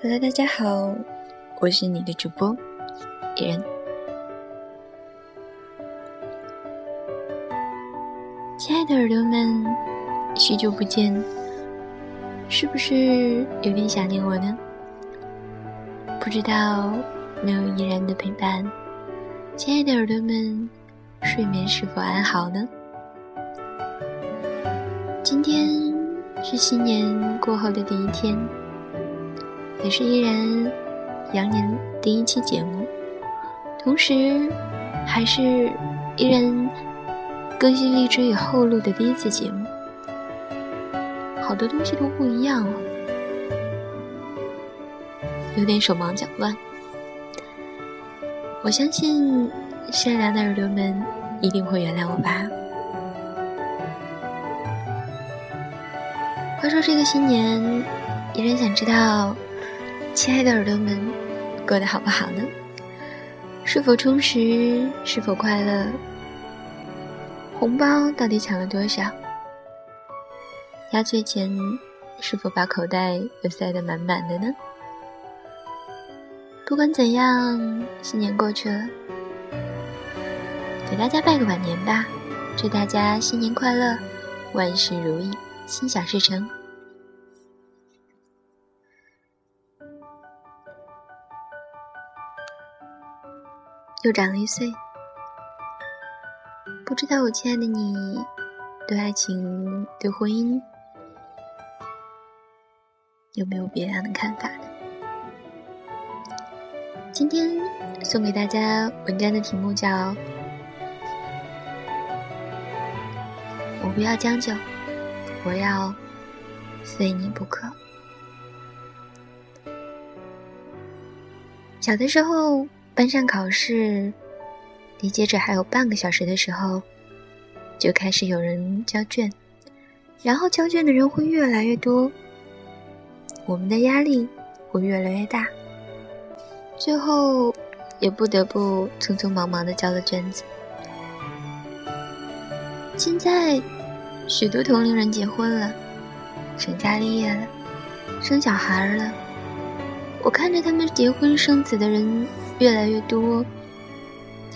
Hello，大家好，我是你的主播依然。亲爱的耳朵们，许久不见，是不是有点想念我呢？不知道没有依然的陪伴，亲爱的耳朵们，睡眠是否安好呢？今天是新年过后的第一天。也是依然羊年第一期节目，同时还是依然更新荔枝与后录的第一次节目，好多东西都不一样了，有点手忙脚乱。我相信善良的耳朵们一定会原谅我吧。话说这个新年，依然想知道。亲爱的耳朵们，过得好不好呢？是否充实？是否快乐？红包到底抢了多少？压岁钱是否把口袋都塞得满满的呢？不管怎样，新年过去了，给大家拜个晚年吧！祝大家新年快乐，万事如意，心想事成。又长了一岁，不知道我亲爱的你，对爱情、对婚姻，有没有别样的看法呢？今天送给大家文章的题目叫《我不要将就，我要非你不可》。小的时候。班上考试，离截止还有半个小时的时候，就开始有人交卷，然后交卷的人会越来越多，我们的压力会越来越大，最后也不得不匆匆忙忙的交了卷子。现在，许多同龄人结婚了，成家立业了，生小孩了，我看着他们结婚生子的人。越来越多，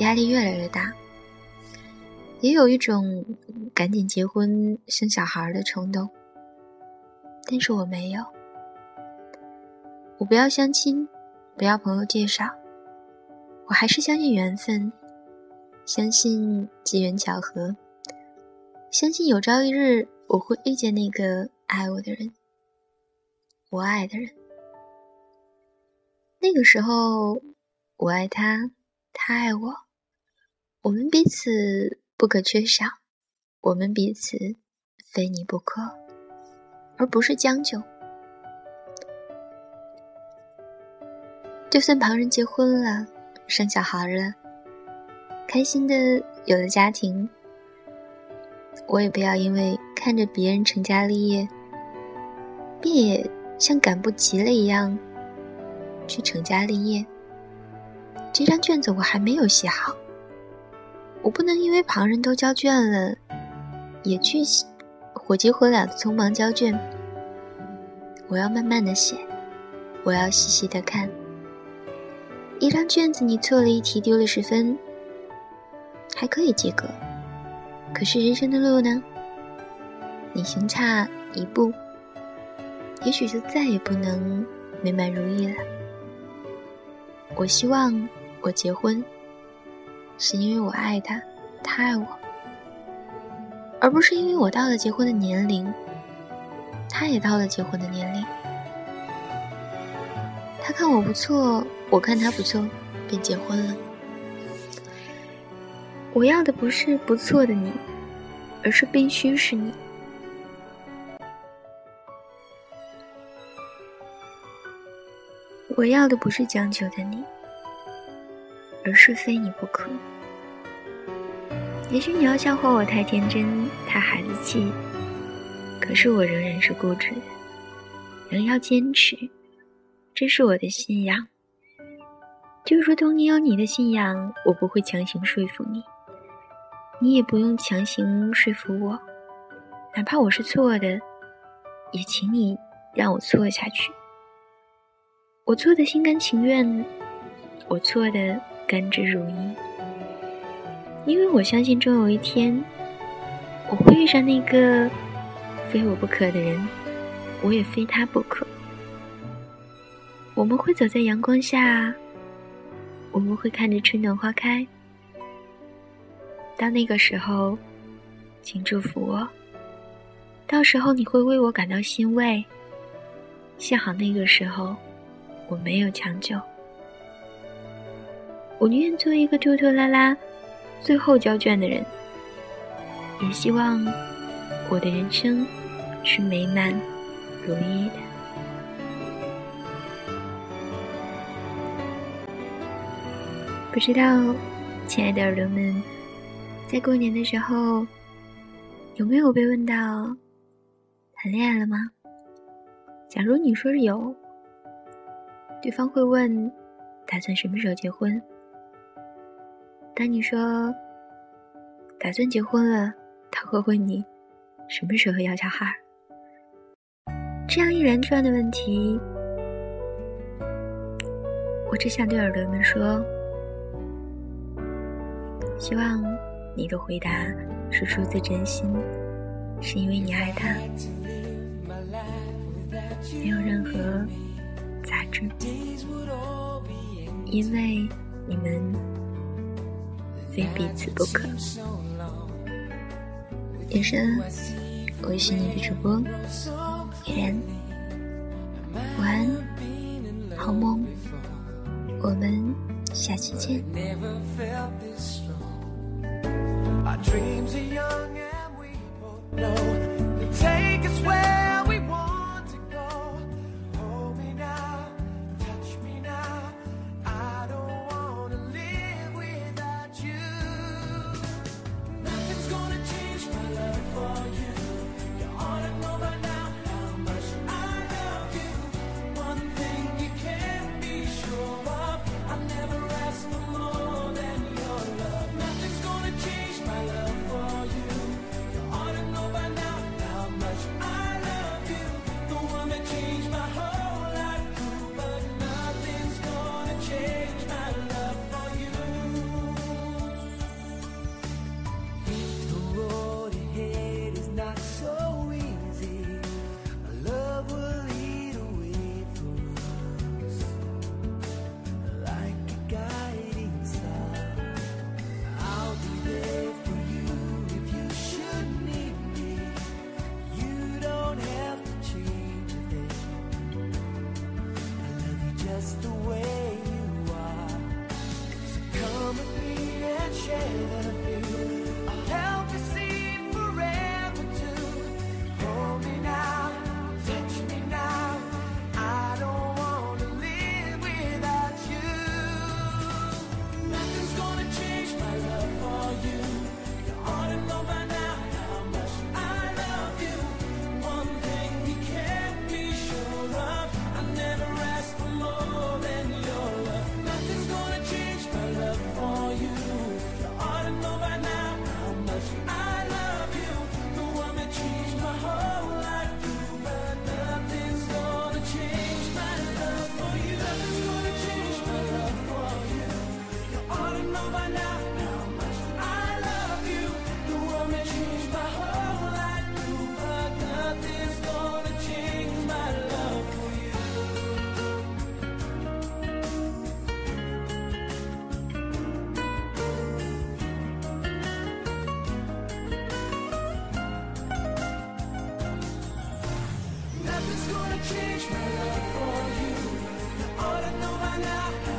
压力越来越大，也有一种赶紧结婚生小孩的冲动。但是我没有，我不要相亲，不要朋友介绍，我还是相信缘分，相信机缘巧合，相信有朝一日我会遇见那个爱我的人，我爱的人。那个时候。我爱他，他爱我，我们彼此不可缺少，我们彼此非你不可，而不是将就。就算旁人结婚了，生小孩了，开心的有了家庭，我也不要因为看着别人成家立业，便也像赶不及了一样去成家立业。这张卷子我还没有写好，我不能因为旁人都交卷了，也去火急火燎的匆忙交卷。我要慢慢的写，我要细细的看。一张卷子你错了一题丢了十分，还可以及格，可是人生的路呢？你行差一步，也许就再也不能美满如意了。我希望。我结婚，是因为我爱他，他爱我，而不是因为我到了结婚的年龄，他也到了结婚的年龄。他看我不错，我看他不错，便结婚了。我要的不是不错的你，而是必须是你。我要的不是将就的你。而是非你不可。也许你要笑话我太天真、太孩子气，可是我仍然是固执的，仍要坚持，这是我的信仰。就如同你有你的信仰，我不会强行说服你，你也不用强行说服我，哪怕我是错的，也请你让我错下去。我错的心甘情愿，我错的甘之如饴，因为我相信终有一天，我会遇上那个非我不可的人，我也非他不可。我们会走在阳光下，我们会看着春暖花开。到那个时候，请祝福我。到时候你会为我感到欣慰。幸好那个时候，我没有强求。我宁愿做一个拖拖拉拉、最后交卷的人，也希望我的人生是美满如意的。不知道，亲爱的耳朵们，在过年的时候，有没有被问到谈恋爱了吗？假如你说是有，对方会问打算什么时候结婚。当你说打算结婚了，他会问你什么时候要小孩。这样一连串的问题，我只想对耳朵们说。希望你的回答是出自真心，是因为你爱他，没有任何杂质，因为你们非彼此不可。夜深，我是你的主播依然，晚安，好梦，我们下期见。Change my love for you. Ought to know by now.